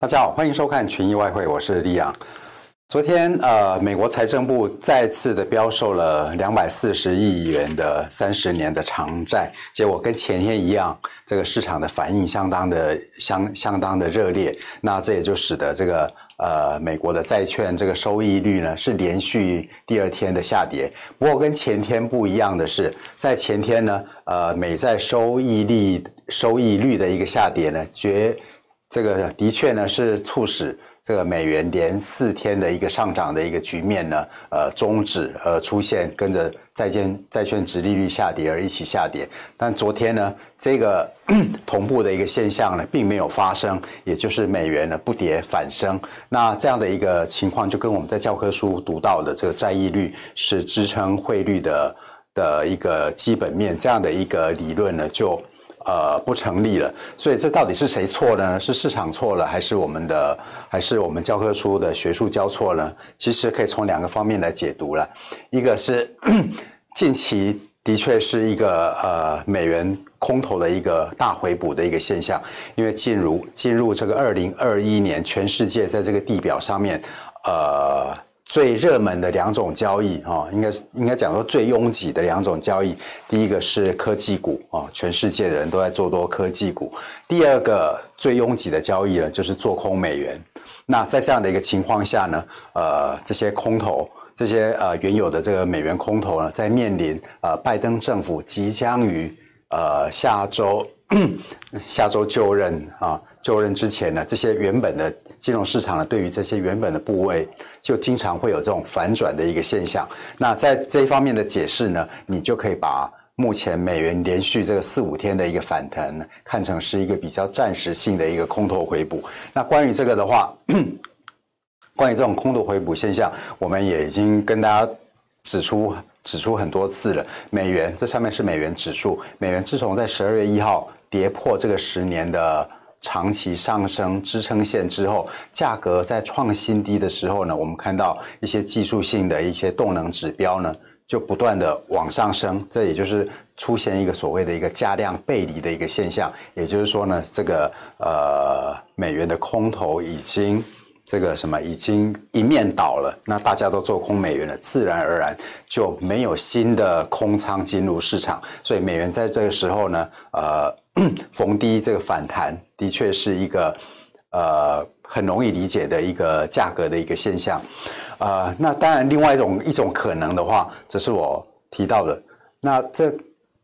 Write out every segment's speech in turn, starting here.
大家好，欢迎收看群益外汇，我是李昂。昨天，呃，美国财政部再次的标售了两百四十亿元的三十年的长债，结果跟前天一样，这个市场的反应相当的相相当的热烈。那这也就使得这个呃美国的债券这个收益率呢是连续第二天的下跌。不过跟前天不一样的是，在前天呢，呃，美债收益率收益率的一个下跌呢，绝。这个的确呢是促使这个美元连四天的一个上涨的一个局面呢，呃，终止，呃，出现跟着债券债券值利率下跌而一起下跌。但昨天呢，这个 同步的一个现象呢，并没有发生，也就是美元呢不跌反升。那这样的一个情况，就跟我们在教科书读到的这个债益率是支撑汇率的的一个基本面，这样的一个理论呢，就。呃，不成立了，所以这到底是谁错呢？是市场错了，还是我们的，还是我们教科书的学术教错呢？其实可以从两个方面来解读了。一个是 近期的确是一个呃美元空头的一个大回补的一个现象，因为进入进入这个二零二一年，全世界在这个地表上面，呃。最热门的两种交易啊，应该是应该讲说最拥挤的两种交易。第一个是科技股啊，全世界的人都在做多科技股。第二个最拥挤的交易呢，就是做空美元。那在这样的一个情况下呢，呃，这些空头，这些呃原有的这个美元空头呢，在面临呃拜登政府即将于呃下周 下周就任啊。就任之前呢，这些原本的金融市场呢，对于这些原本的部位，就经常会有这种反转的一个现象。那在这一方面的解释呢，你就可以把目前美元连续这个四五天的一个反弹，看成是一个比较暂时性的一个空头回补。那关于这个的话，关于这种空头回补现象，我们也已经跟大家指出指出很多次了。美元这上面是美元指数，美元自从在十二月一号跌破这个十年的。长期上升支撑线之后，价格在创新低的时候呢，我们看到一些技术性的一些动能指标呢，就不断的往上升，这也就是出现一个所谓的一个价量背离的一个现象，也就是说呢，这个呃美元的空头已经这个什么已经一面倒了，那大家都做空美元了，自然而然就没有新的空仓进入市场，所以美元在这个时候呢，呃。逢低这个反弹的确是一个呃很容易理解的一个价格的一个现象，呃，那当然另外一种一种可能的话，这是我提到的。那这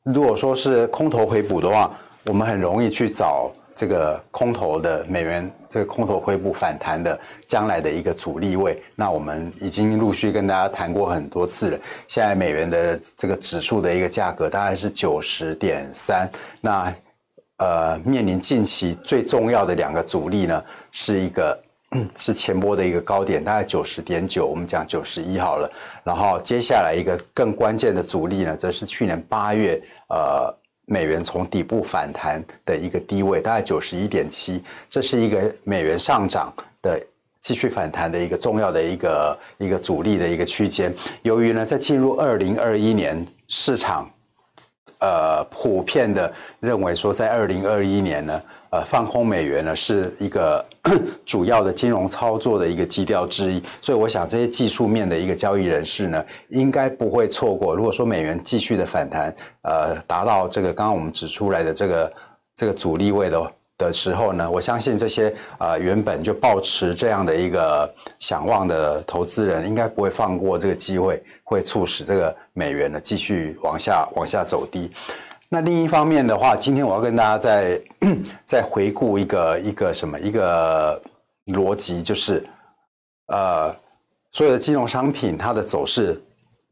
如果说是空头回补的话，我们很容易去找这个空头的美元这个空头回补反弹的将来的一个阻力位。那我们已经陆续跟大家谈过很多次了。现在美元的这个指数的一个价格大概是九十点三，那。呃，面临近期最重要的两个阻力呢，是一个 是前波的一个高点，大概九十点九，我们讲九十一好了。然后接下来一个更关键的阻力呢，则是去年八月呃美元从底部反弹的一个低位，大概九十一点七，这是一个美元上涨的继续反弹的一个重要的一个一个阻力的一个区间。由于呢，在进入二零二一年市场。呃，普遍的认为说，在二零二一年呢，呃，放空美元呢是一个 主要的金融操作的一个基调之一，所以我想这些技术面的一个交易人士呢，应该不会错过。如果说美元继续的反弹，呃，达到这个刚刚我们指出来的这个这个阻力位的。的时候呢，我相信这些啊、呃、原本就抱持这样的一个想望的投资人，应该不会放过这个机会，会促使这个美元呢继续往下往下走低。那另一方面的话，今天我要跟大家再 再回顾一个一个什么一个逻辑，就是呃所有的金融商品它的走势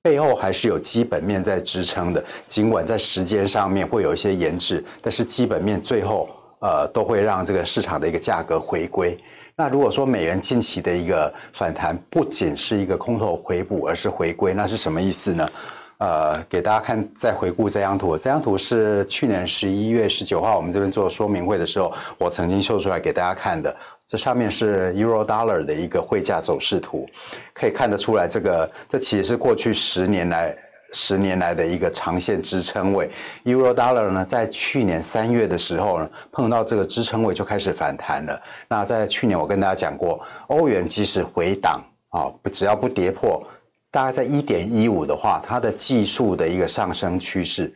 背后还是有基本面在支撑的，尽管在时间上面会有一些延迟，但是基本面最后。呃，都会让这个市场的一个价格回归。那如果说美元近期的一个反弹不仅是一个空头回补，而是回归，那是什么意思呢？呃，给大家看，再回顾这张图。这张图是去年十一月十九号我们这边做说明会的时候，我曾经秀出来给大家看的。这上面是 Euro Dollar 的一个汇价走势图，可以看得出来，这个这其实是过去十年来十年来的一个长线支撑位。Euro Dollar 呢，在去年三月的时候呢，碰到这个支撑位就开始反弹了。那在去年我跟大家讲过，欧元即使回档啊，只要不跌破，大概在一点一五的话，它的技术的一个上升趋势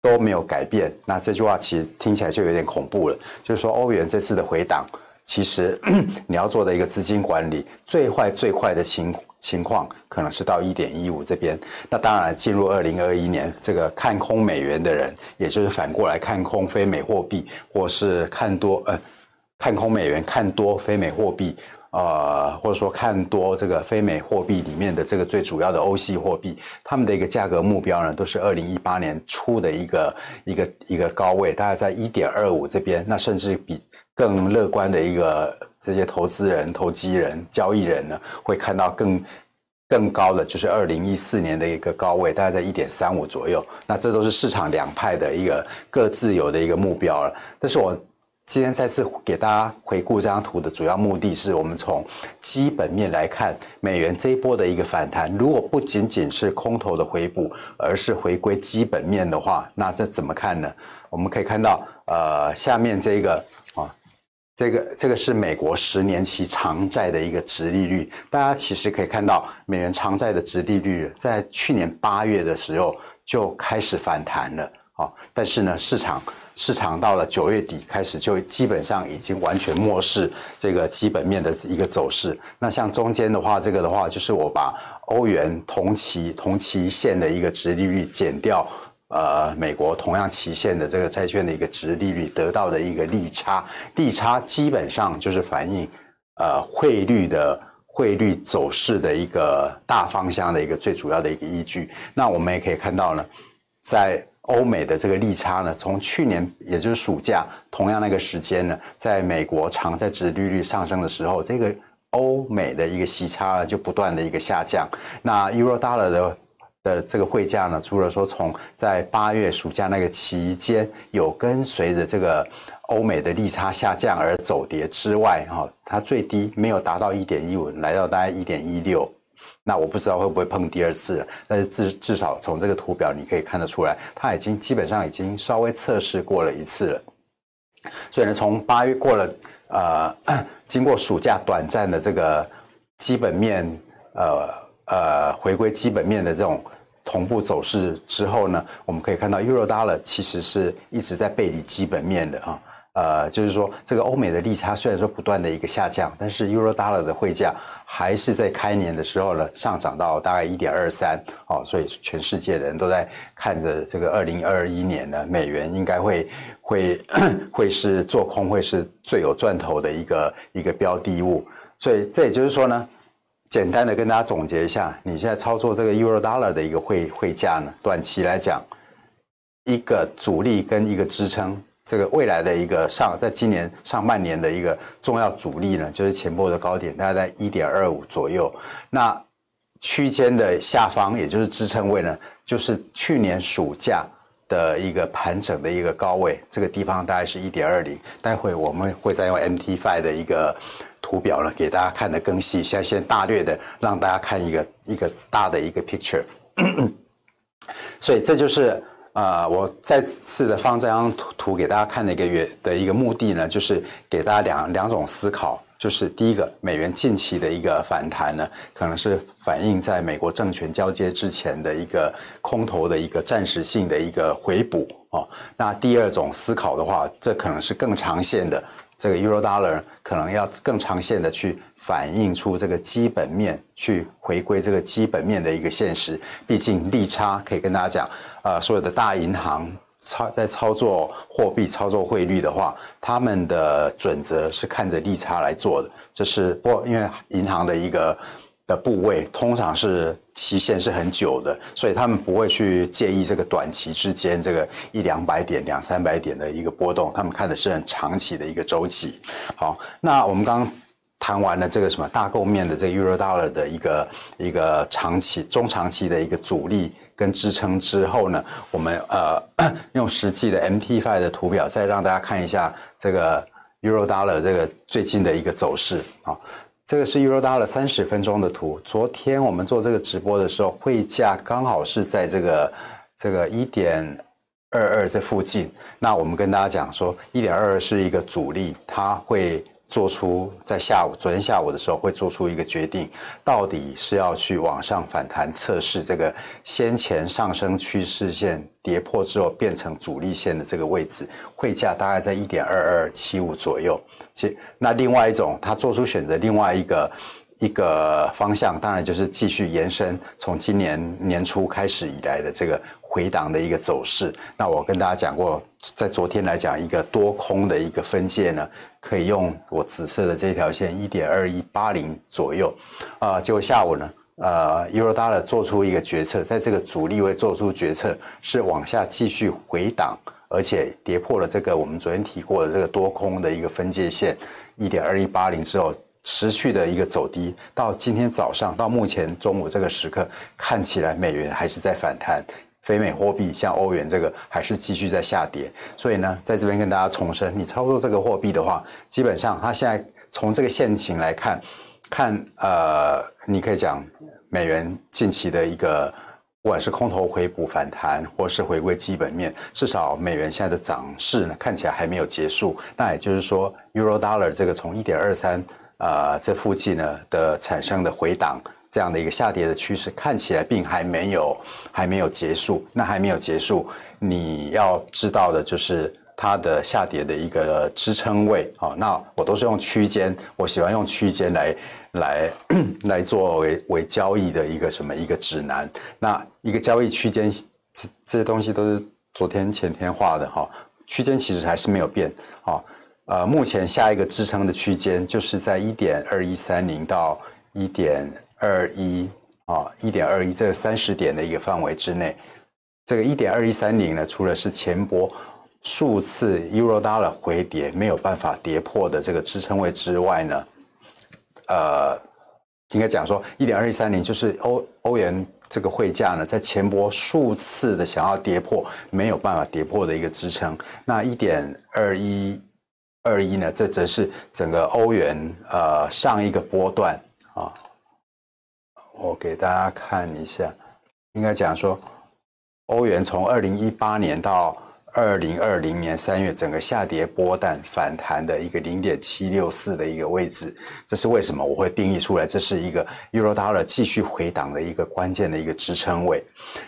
都没有改变。那这句话其实听起来就有点恐怖了，就是说欧元这次的回档。其实 你要做的一个资金管理，最坏最坏的情情况可能是到一点一五这边。那当然，进入二零二一年，这个看空美元的人，也就是反过来看空非美货币，或是看多呃看空美元，看多非美货币，呃或者说看多这个非美货币里面的这个最主要的欧系货币，他们的一个价格目标呢，都是二零一八年初的一个一个一个高位，大概在一点二五这边，那甚至比。更乐观的一个这些投资人、投机人、交易人呢，会看到更更高的，就是二零一四年的一个高位，大概在一点三五左右。那这都是市场两派的一个各自有的一个目标了。但是我今天再次给大家回顾这张图的主要目的是，我们从基本面来看，美元这一波的一个反弹，如果不仅仅是空头的回补，而是回归基本面的话，那这怎么看呢？我们可以看到，呃，下面这个。这个这个是美国十年期长债的一个殖利率，大家其实可以看到，美元长债的殖利率在去年八月的时候就开始反弹了，啊，但是呢，市场市场到了九月底开始就基本上已经完全漠视这个基本面的一个走势。那像中间的话，这个的话就是我把欧元同期同期限的一个殖利率减掉。呃，美国同样期限的这个债券的一个值利率得到的一个利差，利差基本上就是反映呃汇率的汇率走势的一个大方向的一个最主要的一个依据。那我们也可以看到呢，在欧美的这个利差呢，从去年也就是暑假同样那个时间呢，在美国长债值利率上升的时候，这个欧美的一个息差呢就不断的一个下降。那 Euro Dollar 的。的这个汇价呢，除了说从在八月暑假那个期间有跟随着这个欧美的利差下降而走跌之外，哈，它最低没有达到一点一五，来到大概一点一六。那我不知道会不会碰第二次，但是至至少从这个图表你可以看得出来，它已经基本上已经稍微测试过了一次了。所以呢，从八月过了，呃，经过暑假短暂的这个基本面，呃呃，回归基本面的这种。同步走势之后呢，我们可以看到 Euro Dollar 其实是一直在背离基本面的哈，呃，就是说这个欧美的利差虽然说不断的一个下降，但是 Euro Dollar 的汇价还是在开年的时候呢上涨到大概一点二三，哦，所以全世界人都在看着这个二零二一年呢，美元应该会会 会是做空会是最有赚头的一个一个标的物，所以这也就是说呢。简单的跟大家总结一下，你现在操作这个 Euro Dollar 的一个汇汇价呢，短期来讲，一个阻力跟一个支撑，这个未来的一个上，在今年上半年的一个重要阻力呢，就是前波的高点，大概在一点二五左右。那区间的下方，也就是支撑位呢，就是去年暑假的一个盘整的一个高位，这个地方大概是一点二零。待会我们会再用 MT5 的一个。图表呢，给大家看的更细。现在先大略的让大家看一个一个大的一个 picture。所以这就是呃，我再次的放这张图图给大家看的一个月的一个目的呢，就是给大家两两种思考。就是第一个，美元近期的一个反弹呢，可能是反映在美国政权交接之前的一个空头的一个暂时性的一个回补哦。那第二种思考的话，这可能是更长线的。这个 Euro Dollar 可能要更长线的去反映出这个基本面，去回归这个基本面的一个现实。毕竟利差可以跟大家讲，呃，所有的大银行操在操作货币、操作汇率的话，他们的准则是看着利差来做的。这是不因为银行的一个。的部位通常是期限是很久的，所以他们不会去介意这个短期之间这个一两百点、两三百点的一个波动，他们看的是很长期的一个周期。好，那我们刚谈完了这个什么大构面的这个 Euro Dollar 的一个一个长期、中长期的一个阻力跟支撑之后呢，我们呃 用实际的 MT5 的图表再让大家看一下这个 Euro Dollar 这个最近的一个走势啊。这个是 Eurodollar 三十分钟的图。昨天我们做这个直播的时候，汇价刚好是在这个这个一点二二这附近。那我们跟大家讲说，一点二二是一个阻力，它会。做出在下午，昨天下午的时候会做出一个决定，到底是要去往上反弹测试这个先前上升趋势线跌破之后变成主力线的这个位置，汇价大概在一点二二七五左右。其那另外一种，他做出选择，另外一个。一个方向，当然就是继续延伸从今年年初开始以来的这个回档的一个走势。那我跟大家讲过，在昨天来讲，一个多空的一个分界呢，可以用我紫色的这条线一点二一八零左右。啊、呃，结果下午呢，呃，Eurodollar 做出一个决策，在这个阻力位做出决策，是往下继续回档，而且跌破了这个我们昨天提过的这个多空的一个分界线一点二一八零之后。持续的一个走低，到今天早上到目前中午这个时刻，看起来美元还是在反弹，非美货币像欧元这个还是继续在下跌。所以呢，在这边跟大家重申，你操作这个货币的话，基本上它现在从这个现情来看，看呃，你可以讲美元近期的一个不管是空头回补反弹，或是回归基本面，至少美元现在的涨势呢看起来还没有结束。那也就是说，Eurodollar 这个从一点二三。呃，这附近呢的产生的回档，这样的一个下跌的趋势，看起来并还没有还没有结束。那还没有结束，你要知道的就是它的下跌的一个支撑位、哦。那我都是用区间，我喜欢用区间来来来作为为交易的一个什么一个指南。那一个交易区间，这这些东西都是昨天前天画的哈、区间其实还是没有变啊。呃，目前下一个支撑的区间就是在一点二一三零到一点二一啊，一点二一这个三十点的一个范围之内。这个一点二一三零呢，除了是前波数次 Eurodollar 回跌没有办法跌破的这个支撑位之外呢，呃，应该讲说一点二一三零就是欧欧元这个汇价呢，在前波数次的想要跌破没有办法跌破的一个支撑。那一点二一。二一呢，这则是整个欧元呃上一个波段啊，我给大家看一下，应该讲说，欧元从二零一八年到二零二零年三月整个下跌波段反弹的一个零点七六四的一个位置，这是为什么我会定义出来，这是一个 Eurodollar 继续回档的一个关键的一个支撑位。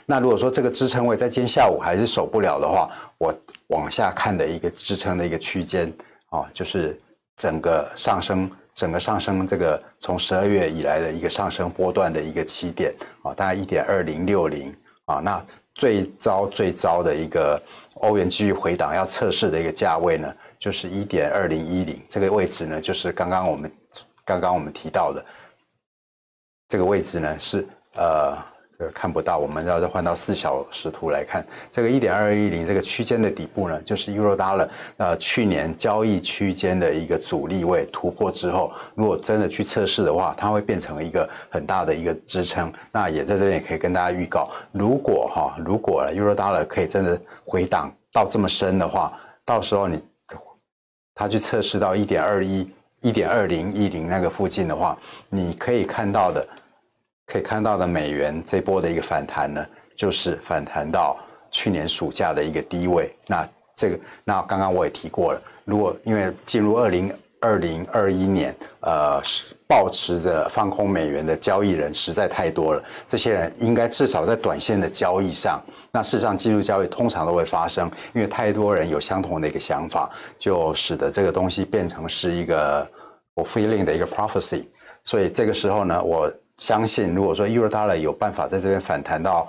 那如果说这个支撑位在今天下午还是守不了的话，我往下看的一个支撑的一个区间。啊，就是整个上升，整个上升这个从十二月以来的一个上升波段的一个起点啊，大概一点二零六零啊，那最糟最糟的一个欧元继续回档要测试的一个价位呢，就是一点二零一零这个位置呢，就是刚刚我们刚刚我们提到的这个位置呢是呃。看不到，我们要再换到四小时图来看，这个一点二一零这个区间的底部呢，就是 Eurodollar 呃去年交易区间的一个阻力位突破之后，如果真的去测试的话，它会变成一个很大的一个支撑。那也在这边也可以跟大家预告，如果哈，如果 Eurodollar 可以真的回档到这么深的话，到时候你它去测试到一点二一、一点二零一零那个附近的话，你可以看到的。可以看到的美元这波的一个反弹呢，就是反弹到去年暑假的一个低位。那这个，那刚刚我也提过了，如果因为进入二零二零二一年，呃，抱持着放空美元的交易人实在太多了，这些人应该至少在短线的交易上，那事实上进入交易通常都会发生，因为太多人有相同的一个想法，就使得这个东西变成是一个我 feeling 的一个 prophecy。所以这个时候呢，我。相信，如果说 Eurodollar 有办法在这边反弹到，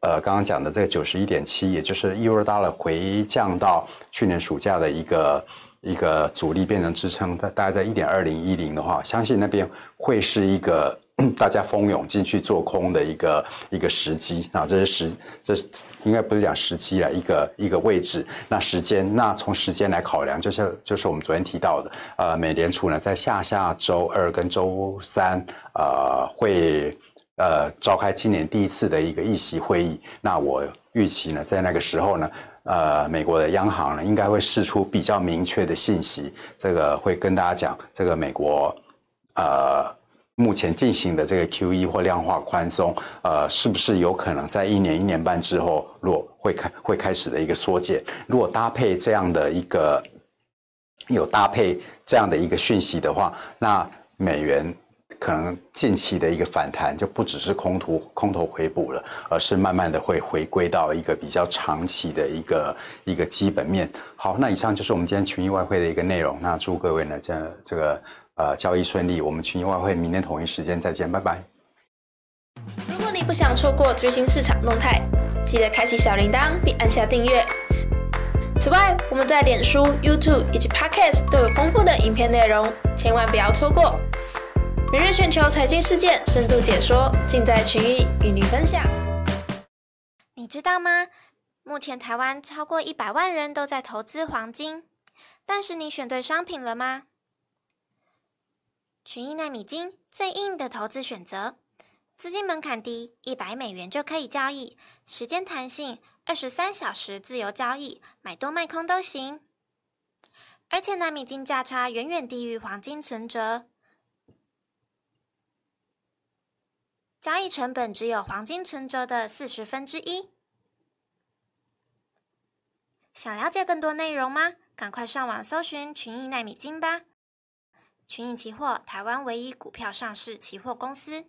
呃，刚刚讲的这个九十一点七，也就是 Eurodollar 回降到去年暑假的一个一个阻力变成支撑，大大概在一点二零一零的话，相信那边会是一个。大家蜂拥进去做空的一个一个时机啊，这是时，这是应该不是讲时机了，一个一个位置。那时间，那从时间来考量，就是就是我们昨天提到的，呃，美联储呢在下下周二跟周三，呃，会呃召开今年第一次的一个议息会议。那我预期呢，在那个时候呢，呃，美国的央行呢应该会释出比较明确的信息，这个会跟大家讲，这个美国。呃。目前进行的这个 QE 或量化宽松，呃，是不是有可能在一年一年半之后，若会开会开始的一个缩减？如果搭配这样的一个有搭配这样的一个讯息的话，那美元可能近期的一个反弹就不只是空头空头回补了，而是慢慢的会回归到一个比较长期的一个一个基本面。好，那以上就是我们今天群益外汇的一个内容。那祝各位呢，这这个。呃，交易顺利，我们群英外汇明天同一时间再见，拜拜。如果你不想错过最新市场动态，记得开启小铃铛并按下订阅。此外，我们在脸书、YouTube 以及 Podcast 都有丰富的影片内容，千万不要错过。每日全球财经事件深度解说，尽在群益与你分享。你知道吗？目前台湾超过一百万人都在投资黄金，但是你选对商品了吗？群益奈米金最硬的投资选择，资金门槛低，一百美元就可以交易，时间弹性，二十三小时自由交易，买多卖空都行。而且纳米金价差远远低于黄金存折，交易成本只有黄金存折的四十分之一。想了解更多内容吗？赶快上网搜寻群益奈米金吧。群益期货，台湾唯一股票上市期货公司。